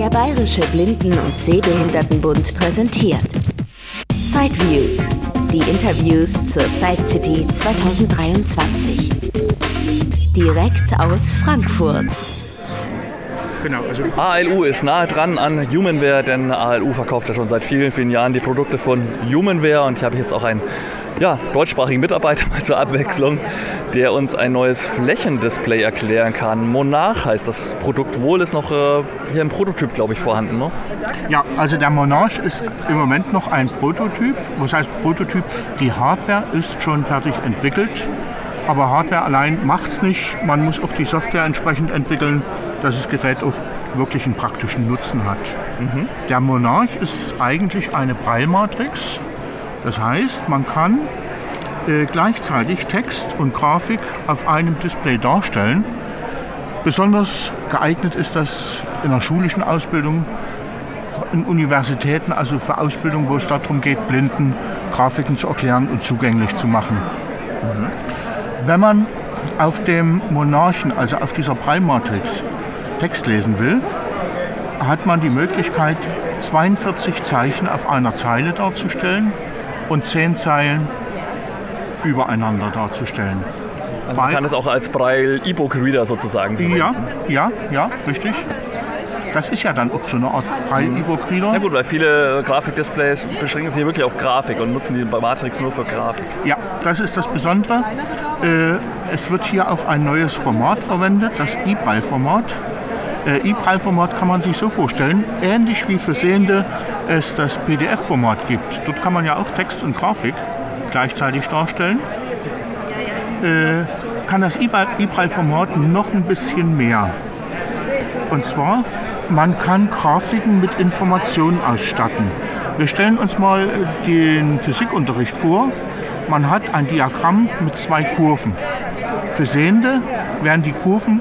Der Bayerische Blinden- und Sehbehindertenbund präsentiert Sideviews, die Interviews zur Side City 2023. Direkt aus Frankfurt. Genau, also ALU ist nahe dran an Humanware, denn ALU verkauft ja schon seit vielen, vielen Jahren die Produkte von Humanware und hier habe ich jetzt auch einen ja, deutschsprachigen Mitarbeiter mal zur Abwechslung, der uns ein neues Flächendisplay erklären kann. Monarch heißt das Produkt wohl, ist noch äh, hier im Prototyp, glaube ich, vorhanden. Ne? ja, also der Monarch ist im Moment noch ein Prototyp. Was heißt Prototyp? Die Hardware ist schon fertig entwickelt, aber Hardware allein macht es nicht. Man muss auch die Software entsprechend entwickeln, dass das Gerät auch wirklich einen praktischen Nutzen hat. Der Monarch ist eigentlich eine Braille-Matrix. Das heißt, man kann äh, gleichzeitig Text und Grafik auf einem Display darstellen. Besonders geeignet ist das in der schulischen Ausbildung, in Universitäten, also für Ausbildung, wo es darum geht, Blinden Grafiken zu erklären und zugänglich zu machen. Wenn man auf dem Monarchen, also auf dieser Braille-Matrix, Text lesen will, hat man die Möglichkeit, 42 Zeichen auf einer Zeile darzustellen und 10 Zeilen übereinander darzustellen. Also man kann es auch als Braille E-Book-Reader sozusagen verwenden. Ja, ja, ja, richtig. Das ist ja dann auch so eine Art Braille-E-Book-Reader. Ja gut, weil viele Grafikdisplays beschränken sich wirklich auf Grafik und nutzen die Matrix nur für Grafik. Ja, das ist das Besondere. Äh, es wird hier auch ein neues Format verwendet, das E-Braille-Format. Äh, E-Braille-Format kann man sich so vorstellen, ähnlich wie für Sehende es das PDF-Format gibt. Dort kann man ja auch Text und Grafik gleichzeitig darstellen. Äh, kann das E-Braille-Format noch ein bisschen mehr. Und zwar, man kann Grafiken mit Informationen ausstatten. Wir stellen uns mal äh, den Physikunterricht vor. Man hat ein Diagramm mit zwei Kurven. Für Sehende werden die Kurven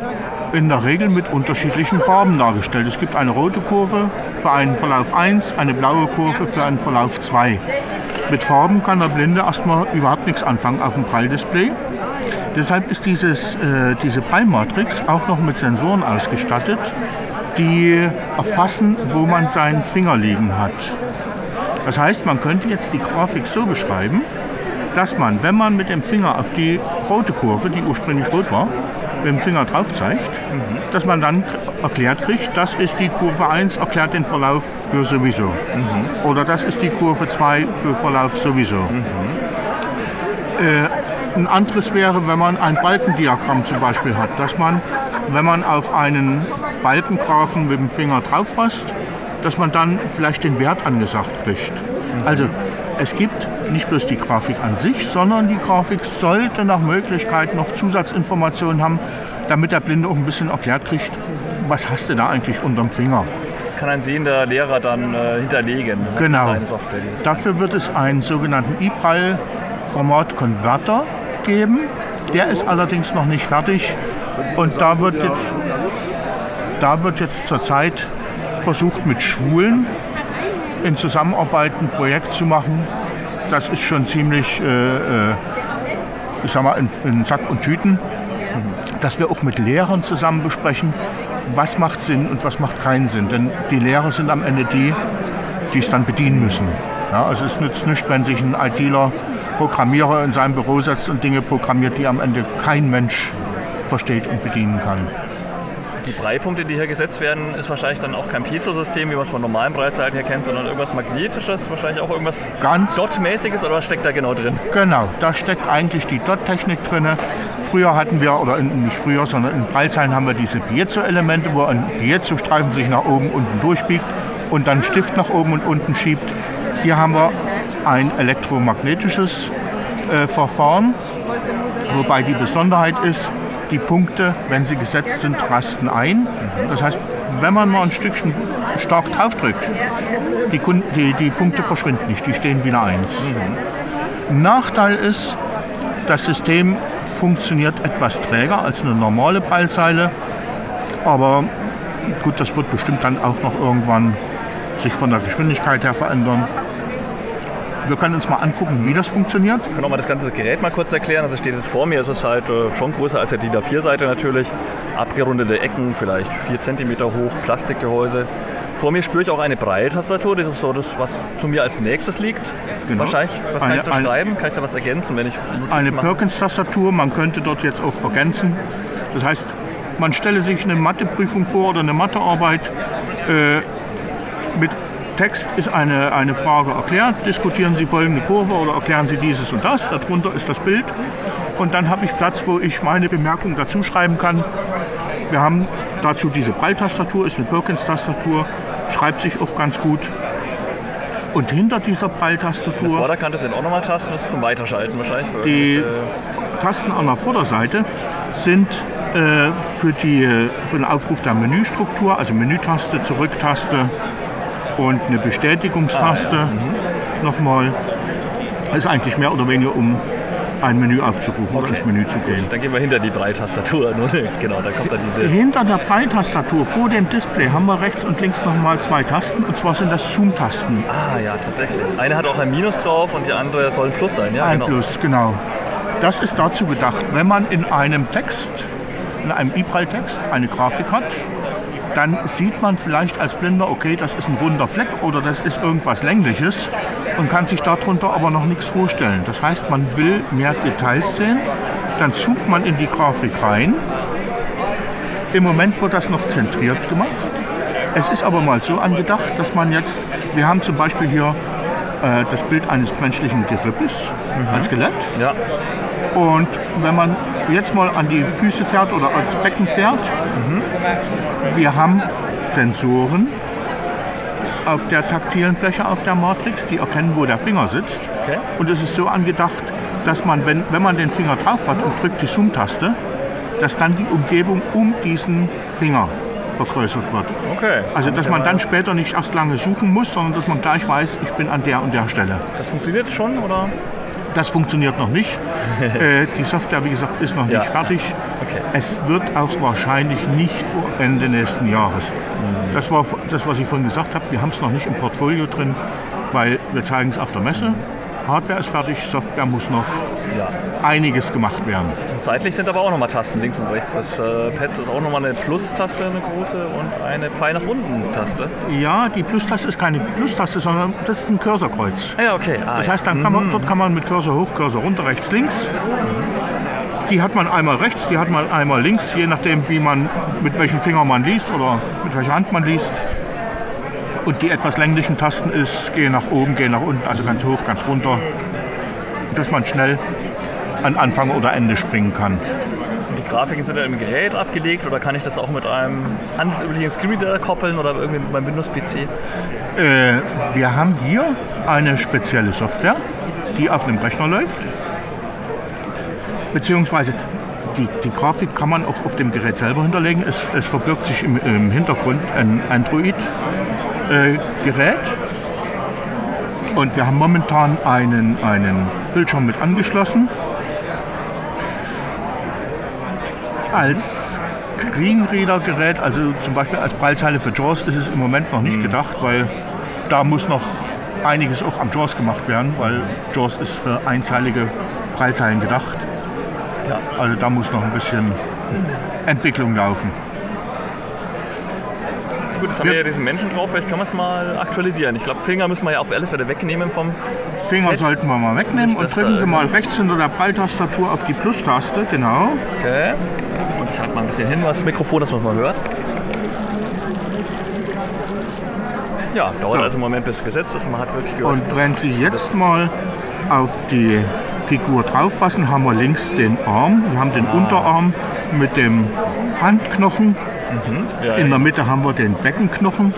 in der Regel mit unterschiedlichen Farben dargestellt. Es gibt eine rote Kurve für einen Verlauf 1, eine blaue Kurve für einen Verlauf 2. Mit Farben kann der Blinde erstmal überhaupt nichts anfangen auf dem Braille-Display. Deshalb ist dieses, äh, diese Braille-Matrix auch noch mit Sensoren ausgestattet, die erfassen, wo man seinen Finger liegen hat. Das heißt, man könnte jetzt die Grafik so beschreiben, dass man, wenn man mit dem Finger auf die rote Kurve, die ursprünglich rot war, mit dem Finger drauf zeigt, dass man dann erklärt kriegt, das ist die Kurve 1, erklärt den Verlauf für sowieso. Oder das ist die Kurve 2 für Verlauf sowieso. Äh, ein anderes wäre, wenn man ein Balkendiagramm zum Beispiel hat, dass man, wenn man auf einen Balkengrafen mit dem Finger drauf fasst, dass man dann vielleicht den Wert angesagt kriegt. Also es gibt nicht bloß die Grafik an sich, sondern die Grafik sollte nach Möglichkeit noch Zusatzinformationen haben, damit der Blinde auch ein bisschen erklärt kriegt, was hast du da eigentlich unterm Finger. Das kann ein sehender Lehrer dann äh, hinterlegen. ne? Genau. Software, Dafür wird es einen sogenannten E-Braille-Format-Converter geben. Der ist allerdings noch nicht fertig und da wird jetzt, da wird jetzt zurzeit versucht mit Schulen in Zusammenarbeit ein Projekt zu machen. Das ist schon ziemlich, äh, äh, ich sag mal, in, in Sack und Tüten, dass wir auch mit Lehrern zusammen besprechen, was macht Sinn und was macht keinen Sinn. Denn die Lehrer sind am Ende die, die es dann bedienen müssen. Ja, also es nützt nichts, wenn sich ein ITler, Programmierer in seinem Büro setzt und Dinge programmiert, die am Ende kein Mensch versteht und bedienen kann. Die Breipunkte, die hier gesetzt werden, ist wahrscheinlich dann auch kein Piezo-System, wie man es von normalen Breitzeiten her kennt, sondern irgendwas Magnetisches, wahrscheinlich auch irgendwas Ganz Dot-mäßiges oder was steckt da genau drin? Genau, da steckt eigentlich die Dot-Technik drin. Früher hatten wir, oder in, nicht früher, sondern in Breilzeilen haben wir diese Piezo-Elemente, wo ein Piezo-Streifen sich nach oben und unten durchbiegt und dann Stift nach oben und unten schiebt. Hier haben wir ein elektromagnetisches äh, Verfahren, wobei die Besonderheit ist, die Punkte, wenn sie gesetzt sind, rasten ein. Das heißt, wenn man mal ein Stückchen stark draufdrückt, die, die, die Punkte verschwinden nicht, die stehen wieder eins. Nachteil ist, das System funktioniert etwas träger als eine normale Prallzeile. Aber gut, das wird bestimmt dann auch noch irgendwann sich von der Geschwindigkeit her verändern. Wir können uns mal angucken, wie das funktioniert. Ich kann auch mal das ganze Gerät mal kurz erklären. Also steht jetzt vor mir, es ist halt äh, schon größer als die DIN A4-Seite natürlich. Abgerundete Ecken, vielleicht 4 cm hoch, Plastikgehäuse. Vor mir spüre ich auch eine Braille-Tastatur. Das ist so das, was zu mir als nächstes liegt. Genau. Wahrscheinlich. Was kann Eine- ich da eine- schreiben? Kann ich da was ergänzen, wenn ich Notizen Eine? Perkins-Tastatur, man könnte dort jetzt auch ergänzen. Das heißt, man stelle sich eine Matheprüfung vor oder eine Mathearbeit. Äh, mit Text ist eine, eine Frage erklärt. Diskutieren Sie folgende Kurve oder erklären Sie dieses und das. Darunter ist das Bild. Und dann habe ich Platz, wo ich meine Bemerkung dazu schreiben kann. Wir haben dazu diese Braille-Tastatur, ist eine Perkins-Tastatur, schreibt sich auch ganz gut. Und hinter dieser Braille-Tastatur Vorderkante sind auch nochmal Tasten, das ist zum Weiterschalten wahrscheinlich. Die irgendwelche- Tasten an der Vorderseite sind äh, für, die, für den Aufruf der Menüstruktur, also Menütaste, Zurücktaste und eine Bestätigungstaste nochmal. Das ist eigentlich mehr oder weniger, um ein Menü aufzurufen, Okay. ins Menü zu gehen. Dann gehen wir hinter die Braille-Tastatur. Nur- genau, da kommt dann diese. Hinter der Braille-Tastatur vor dem Display haben wir rechts und links nochmal zwei Tasten, und zwar sind das Zoom-Tasten. Ah ja, tatsächlich. Eine hat auch ein Minus drauf und die andere soll ein Plus sein. Ja, Ein genau. Plus, genau. Das ist dazu gedacht, wenn man in einem Text, in einem E-Braille-Text eine Grafik hat, dann sieht man vielleicht als Blinder, okay, das ist ein runder Fleck oder das ist irgendwas Längliches und kann sich darunter aber noch nichts vorstellen. Das heißt, man will mehr Details sehen, dann zoomt man in die Grafik rein. Im Moment wird das noch zentriert gemacht. Es ist aber mal so angedacht, dass man jetzt, wir haben zum Beispiel hier äh, das Bild eines menschlichen Gerippes als Skelett. Ja, Und wenn man jetzt mal an die Füße fährt oder ans Becken fährt, wir haben Sensoren auf der taktilen Fläche auf der Matrix, die erkennen, wo der Finger sitzt. okay. Und es ist so angedacht, dass man, wenn, wenn man den Finger drauf hat und drückt die Zoom-Taste, dass dann die Umgebung um diesen Finger vergrößert wird. Okay. Also dass man dann später nicht erst lange suchen muss, sondern dass man gleich weiß, ich bin an der und der Stelle. Das funktioniert schon, oder? Das funktioniert noch nicht. äh, die Software, wie gesagt, ist noch Ja. nicht fertig. Okay. Es wird auch wahrscheinlich nicht Ende nächsten Jahres. Das war das, was ich vorhin gesagt habe. Wir haben es noch nicht im Portfolio drin, weil wir zeigen es auf der Messe. Hardware ist fertig, Software muss noch Ja. einiges gemacht werden. Und seitlich sind aber auch nochmal Tasten links und rechts. Das äh, Pads ist auch nochmal eine Plus-Taste, eine große, und eine Pfeil nach unten-Taste. Ja, die Plus-Taste ist keine Plus-Taste, sondern das ist ein Cursorkreuz. Ah ja, okay. Ah, Das heißt, dann kann man, dort kann man mit Cursor hoch, Cursor runter, rechts, links. Die hat man einmal rechts, die hat man einmal links, je nachdem, wie man, mit welchem Finger man liest oder mit welcher Hand man liest. Und die etwas länglichen Tasten ist, gehen nach oben, gehen nach unten, also ganz hoch, ganz runter, dass man schnell an Anfang oder Ende springen kann. Die Grafiken sind dann im Gerät abgelegt oder kann ich das auch mit einem handelsüblichen Screenreader koppeln oder irgendwie mit meinem Windows-PC? Äh, wir haben hier eine spezielle Software, die auf einem Rechner läuft. Beziehungsweise die, die Grafik kann man auch auf dem Gerät selber hinterlegen. Es, es verbirgt sich im, im Hintergrund ein Android-Gerät. Und wir haben momentan einen, einen Bildschirm mit angeschlossen. Als Screenreader-Gerät, also zum Beispiel als Braillezeile für JAWS, ist es im Moment noch nicht gedacht, weil da muss noch einiges auch am JAWS gemacht werden, weil JAWS ist für einzeilige Braillezeilen gedacht. Ja. Also da muss noch ein bisschen Entwicklung laufen. Gut, jetzt haben wir ja diesen Menschen drauf. Vielleicht kann man es mal aktualisieren. Ich glaube, Finger müssen wir ja auf alle Fälle wegnehmen vom. Finger Fett. sollten wir mal wegnehmen Nicht, und drücken Sie mal rechts hinter der Braille-Tastatur auf die Plus-Taste, genau. Okay. Und ich halte mal ein bisschen hin, was das Mikrofon, dass man es mal hört. Ja, dauert So. also einen Moment, bis es gesetzt ist. Man hat wirklich gehört. Und wenn Sie jetzt mal auf die Figur draufpassen, haben wir links den Arm. Wir haben den Ah. Unterarm mit dem Handknochen. Ja, In der Mitte haben wir den Beckenknochen.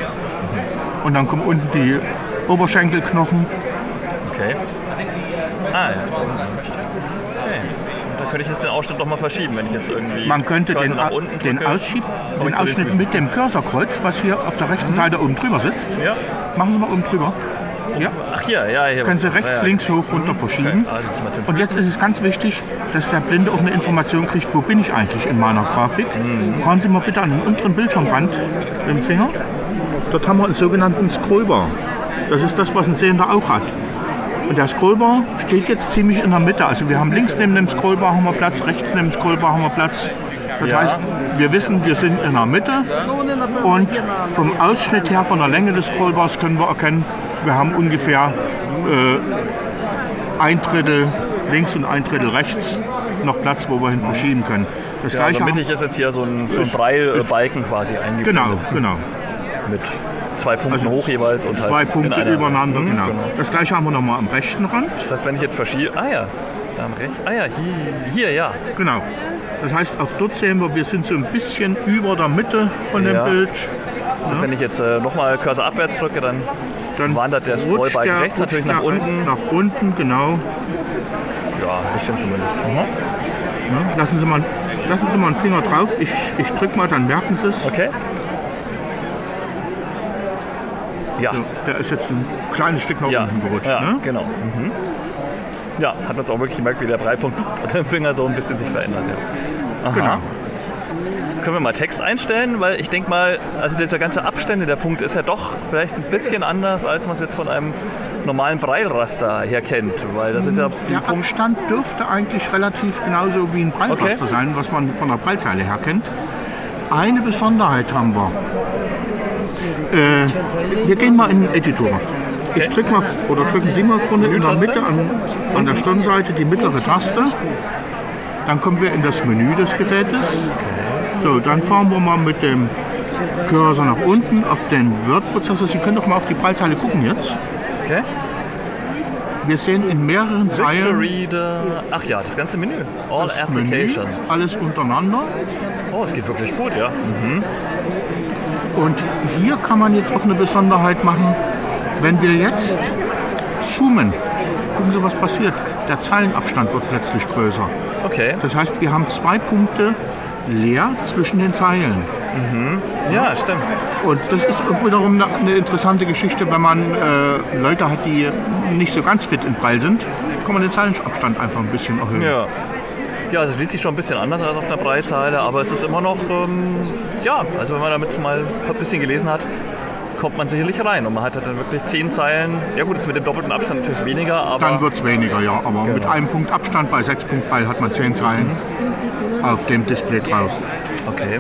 Und dann kommen unten die Oberschenkelknochen. okay. Ah, ja. Okay. Und da könnte ich jetzt den Ausschnitt noch mal verschieben, wenn ich jetzt irgendwie. Man könnte Cursor den, nach unten den, drücke. Ausschieb, den Ausschnitt mit dem Cursorkreuz, was hier auf der rechten Seite oben drüber sitzt. Ja. Machen Sie mal oben drüber. Ja. Ach hier, ja, hier. Können Sie rechts, ja, links, hoch, runter verschieben. Okay. Also Und jetzt ist es ganz wichtig, dass der Blinde auch eine Information kriegt, wo bin ich eigentlich in meiner Grafik. Fahren Sie mal bitte an den unteren Bildschirmrand mit dem Finger. Dort haben wir einen sogenannten Scrollbar. Das ist das, was ein Sehender auch hat. Und der Scrollbar steht jetzt ziemlich in der Mitte. Also wir haben links neben dem Scrollbar haben wir Platz, rechts neben dem Scrollbar haben wir Platz. Das Ja. heißt, wir wissen, wir sind in der Mitte und vom Ausschnitt her, von der Länge des Scrollbars können wir erkennen, wir haben ungefähr äh, ein Drittel links und ein Drittel rechts noch Platz, wo wir hin verschieben können. Das Ja, also gleiche mittig ist jetzt hier so ein, so ein Breilbalken quasi haben, genau, genau. Mit zwei Punkten hoch jeweils und halt Zwei in Punkte übereinander, Mhm, genau. Das gleiche haben wir nochmal am rechten Rand. Das heißt, wenn ich jetzt verschiebe. Ah ja, da am rechts. Ah ja, hier, hier ja. Genau. Das heißt, auch dort sehen wir, wir sind so ein bisschen über der Mitte von dem Ja. Bild. Und wenn ich jetzt äh, nochmal Cursor abwärts drücke, dann Dann wandert der rutscht Scrollbalken rechts natürlich nach der unten. Nach unten, genau. Ja, ein bisschen zumindest. Lassen Sie mal, lassen Sie mal einen Finger drauf. Ich, ich drücke mal, dann merken Sie es. Okay. Ja, So, der ist jetzt ein kleines Stück nach ja, unten gerutscht. ja Ne? genau. Mhm. Ja, hat man jetzt auch wirklich gemerkt, wie der Breitpunkt und der Finger so ein bisschen sich verändert. Ja. Genau. Können wir mal Text einstellen? Weil ich denke mal, also dieser ganze Abstände der Punkte ist ja doch vielleicht ein bisschen anders, als man es jetzt von einem normalen Breilraster her kennt. Weil das sind ja Der Punkte. Abstand dürfte eigentlich relativ genauso wie ein Breilraster Okay. sein, was man von der Breilzeile her kennt. Eine Besonderheit haben wir. Äh, wir gehen mal in den Editor. Ich drücke mal, oder drücken Sie mal vorne in der Mitte an, an der Stirnseite die mittlere Taste. Dann kommen wir in das Menü des Gerätes. So, dann fahren wir mal mit dem Cursor nach unten auf den Word-Prozessor. Sie können doch mal auf die Breilzeile gucken jetzt. Okay. Wir sehen in mehreren Zeilen Victory, the- ach ja, das ganze Menü. All das Menü, Applications. alles untereinander. Oh, es geht wirklich gut, ja. Und hier kann man jetzt auch eine Besonderheit machen. Wenn wir jetzt zoomen, gucken Sie, was passiert. Der Zeilenabstand wird plötzlich größer. Okay. Das heißt, wir haben zwei Punkte leer zwischen den Zeilen. Ja, stimmt. Und das ist wiederum eine- interessante Geschichte, wenn man äh, Leute hat, die nicht so ganz fit in Braille sind, kann man den Zeilenabstand einfach ein bisschen erhöhen. Ja. Ja, also es liest sich schon ein bisschen anders als auf einer Breitzeile, aber es ist immer noch, ähm, ja, also wenn man damit mal ein bisschen gelesen hat, kommt man sicherlich rein. Und man hat dann wirklich zehn Zeilen, ja gut, jetzt mit dem doppelten Abstand natürlich weniger, aber Dann wird es weniger, ja. Aber mit einem Punkt Abstand bei sechs Punkt Braille hat man zehn Zeilen auf dem Display drauf. okay.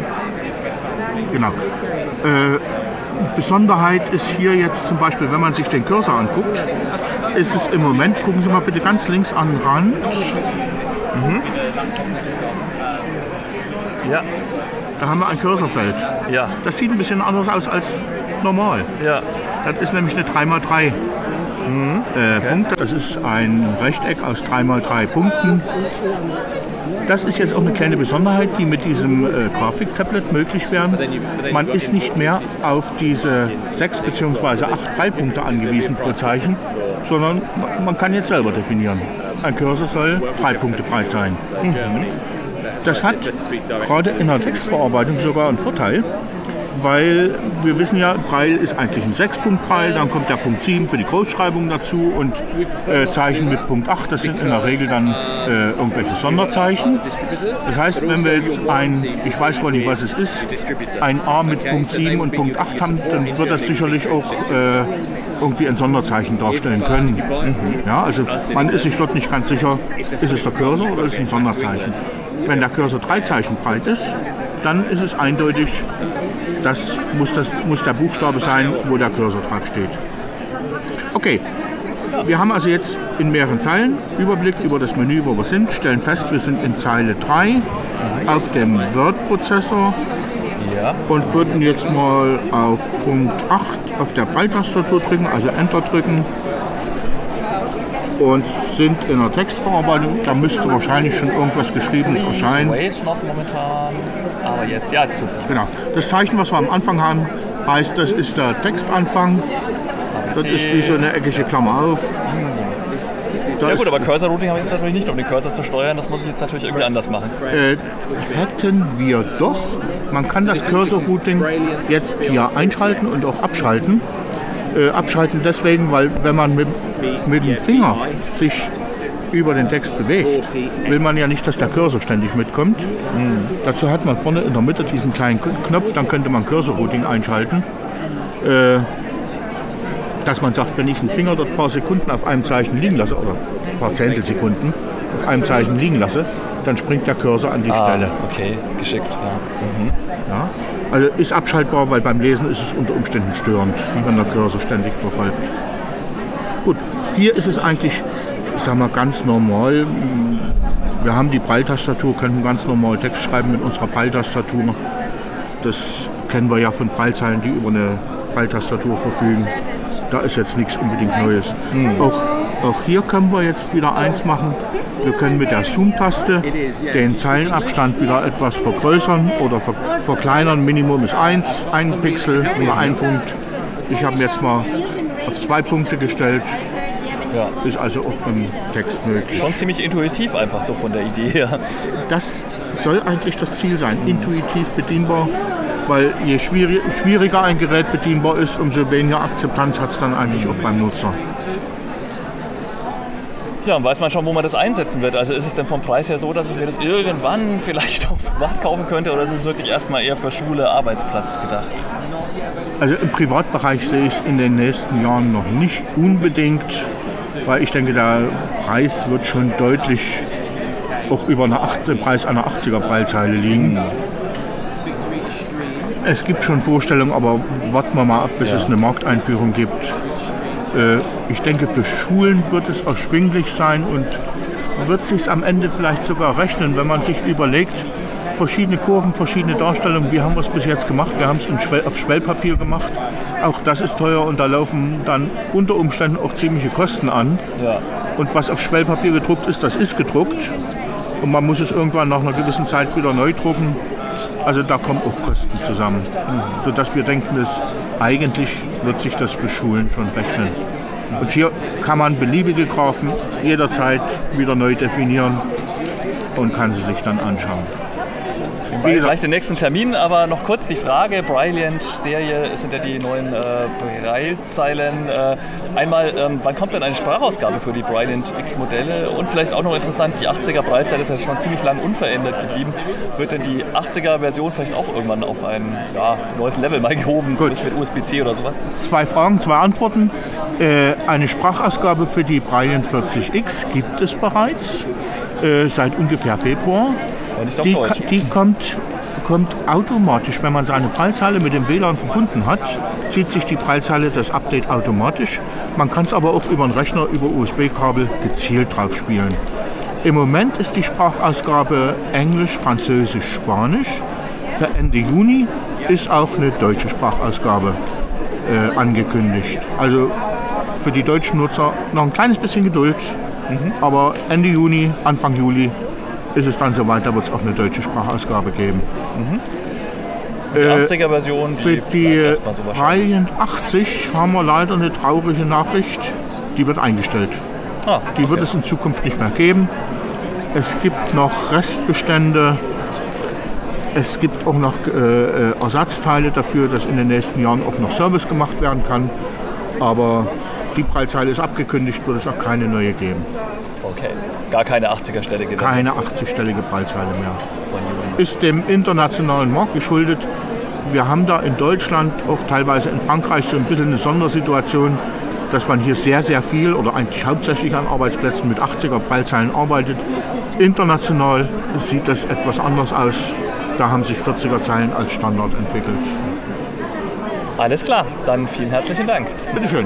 Genau. Äh, Besonderheit ist hier jetzt zum Beispiel, wenn man sich den Cursor anguckt, ist es im Moment, gucken Sie mal bitte ganz links an den Rand, Ja, da haben wir ein Cursorfeld. ja, Das sieht ein bisschen anders aus als normal. ja. Das ist nämlich eine 3x3 äh, Punkte. Das ist ein Rechteck aus 3x3 Punkten. Das ist jetzt auch eine kleine Besonderheit, die mit diesem äh, Grafiktablet möglich wäre. Man ist nicht mehr auf diese 6 bzw. 8 Breitpunkte angewiesen pro Zeichen, sondern man kann jetzt selber definieren. Ein Cursor soll drei Punkte breit sein. Das hat gerade in der Textverarbeitung sogar einen Vorteil, weil wir wissen ja, Braille ist eigentlich ein 6-Punkt-Braille, dann kommt der Punkt 7 für die Großschreibung dazu und äh, Zeichen mit Punkt 8, das sind in der Regel dann äh, irgendwelche Sonderzeichen. Das heißt, wenn wir jetzt ein, ich weiß gar nicht, was es ist, ein A mit Punkt 7 und Punkt 8 haben, dann wird das sicherlich auch äh, irgendwie ein Sonderzeichen darstellen können. Ja, also man ist sich dort nicht ganz sicher, ist es der Cursor oder ist es ein Sonderzeichen. Wenn der Cursor drei Zeichen breit ist, dann ist es eindeutig, das muss, das muss der Buchstabe sein, wo der Cursor drauf steht. Okay, wir haben also jetzt in mehreren Zeilen Überblick über das Menü, wo wir sind, stellen fest, wir sind in Zeile 3 auf dem Word-Prozessor und würden jetzt mal auf Punkt 8 auf der Breitastatur drücken, also Enter drücken und sind in der Textverarbeitung. Da müsste wahrscheinlich schon irgendwas Geschriebenes erscheinen. Aber jetzt, ja, jetzt tut sich. Genau. Das Zeichen, was wir am Anfang haben, heißt, das ist der Textanfang. Das ist wie so eine eckige Klammer auf. Da Ja gut, aber Cursor Routing habe ich jetzt natürlich nicht, um den Cursor zu steuern. Das muss ich jetzt natürlich irgendwie anders machen. äh, hätten wir doch. Man kann das Cursor-Routing jetzt hier einschalten und auch abschalten. Äh, abschalten deswegen, weil wenn man mit, mit dem Finger sich über den Text bewegt, will man ja nicht, dass der Cursor ständig mitkommt. Dazu hat man vorne in der Mitte diesen kleinen Knopf, dann könnte man Cursor-Routing einschalten. Äh, dass man sagt, wenn ich einen Finger dort ein paar Sekunden auf einem Zeichen liegen lasse, oder ein paar Zehntelsekunden auf einem Zeichen liegen lasse, dann springt der Cursor an die Ah, Stelle. okay, geschickt. Ja. Ja? Also ist abschaltbar, weil beim Lesen ist es unter Umständen störend, wenn der Cursor ständig verfolgt. Gut, hier ist es eigentlich, ich sag mal, ganz normal. Wir haben die Pralltastatur, können ganz normal Text schreiben mit unserer Pralltastatur. Das kennen wir ja von Prallzeilen, die über eine Pralltastatur verfügen. Da ist jetzt nichts unbedingt Neues. Auch, auch hier können wir jetzt wieder eins machen. Wir können mit der Zoom-Taste den Zeilenabstand wieder etwas vergrößern oder ver verkleinern. Minimum ist 1, ein Pixel oder ein Punkt. Ich habe jetzt mal auf zwei Punkte gestellt. Ja. Ist also auch im Text möglich. Schon ziemlich intuitiv einfach so von der Idee her. Das soll eigentlich das Ziel sein, intuitiv bedienbar, weil je schwierig, schwieriger ein Gerät bedienbar ist, umso weniger Akzeptanz hat es dann eigentlich auch beim Nutzer. Ja, weiß man schon, wo man das einsetzen wird? Also ist es denn vom Preis her so, dass ich mir das irgendwann vielleicht auch privat kaufen könnte oder ist es wirklich erstmal eher für Schule, Arbeitsplatz gedacht? Also im Privatbereich sehe ich es in den nächsten Jahren noch nicht unbedingt, weil ich denke, der Preis wird schon deutlich auch über eine acht- den Preis einer 80er Preiszeile liegen. Es gibt schon Vorstellungen, aber warten wir mal ab, bis Ja. es eine Markteinführung gibt. Äh, Ich denke, für Schulen wird es erschwinglich sein und wird sich am Ende vielleicht sogar rechnen, wenn man sich überlegt, verschiedene Kurven, verschiedene Darstellungen, wie haben wir es bis jetzt gemacht? Wir haben es Schwell, auf Schwellpapier gemacht. Auch das ist teuer und da laufen dann unter Umständen auch ziemliche Kosten an. Ja. Und was auf Schwellpapier gedruckt ist, das ist gedruckt. Und man muss es irgendwann nach einer gewissen Zeit wieder neu drucken. Also da kommen auch Kosten zusammen. Sodass wir denken, dass eigentlich wird sich das für Schulen schon rechnen. Und hier kann man beliebige Graphen jederzeit wieder neu definieren und kann sie sich dann anschauen. Wie gesagt, Vielleicht den nächsten Termin, aber noch kurz die Frage, Brilliant-Serie, sind ja die neuen äh, Braille-Zeilen. Äh, einmal, ähm, wann kommt denn eine Sprachausgabe für die Brilliant X-Modelle? Und vielleicht auch noch interessant, die 80er Braillezeile ist ja schon ziemlich lang unverändert geblieben. Wird denn die 80er-Version vielleicht auch irgendwann auf ein ja, neues Level mal gehoben, Gut. mit USB-C oder sowas? zwei Fragen, zwei Antworten. Äh, eine Sprachausgabe für die Brilliant 40X gibt es bereits äh, seit ungefähr Februar. Und nicht auf Die, Deutsch. die kommt, kommt automatisch, wenn man seine Prallzeile mit dem WLAN verbunden hat, zieht sich die Prallzeile das Update automatisch. Man kann es aber auch über den Rechner, über USB-Kabel gezielt drauf spielen. Im Moment ist die Sprachausgabe Englisch, Französisch, Spanisch. Für Ende Juni ist auch eine deutsche Sprachausgabe äh, angekündigt. Also für die deutschen Nutzer noch ein kleines bisschen Geduld, aber Ende Juni, Anfang Juli ist es dann soweit, da wird es auch eine deutsche Sprachausgabe geben. Die 80er-Version, Für die, die so wahrscheinlich. Brilliant 80 haben wir leider eine traurige Nachricht, die wird eingestellt. Ah, Die wird es in Zukunft nicht mehr geben. Es gibt noch Restbestände. Es gibt auch noch äh, äh, Ersatzteile dafür, dass in den nächsten Jahren auch noch Service gemacht werden kann. Aber die Preiszeile ist abgekündigt, wird es auch keine neue geben. Okay. Gar keine 80er-Stelle gewinnen Keine 80-stellige Preiszeile mehr. Ist dem internationalen Markt geschuldet. Wir haben da in Deutschland, auch teilweise in Frankreich, so ein bisschen eine Sondersituation, dass man hier sehr, sehr viel oder eigentlich hauptsächlich an Arbeitsplätzen mit 80er Prallzeilen arbeitet. International sieht das etwas anders aus. Da haben sich 40er Zeilen als Standard entwickelt. Alles klar, dann vielen herzlichen Dank. Bitteschön.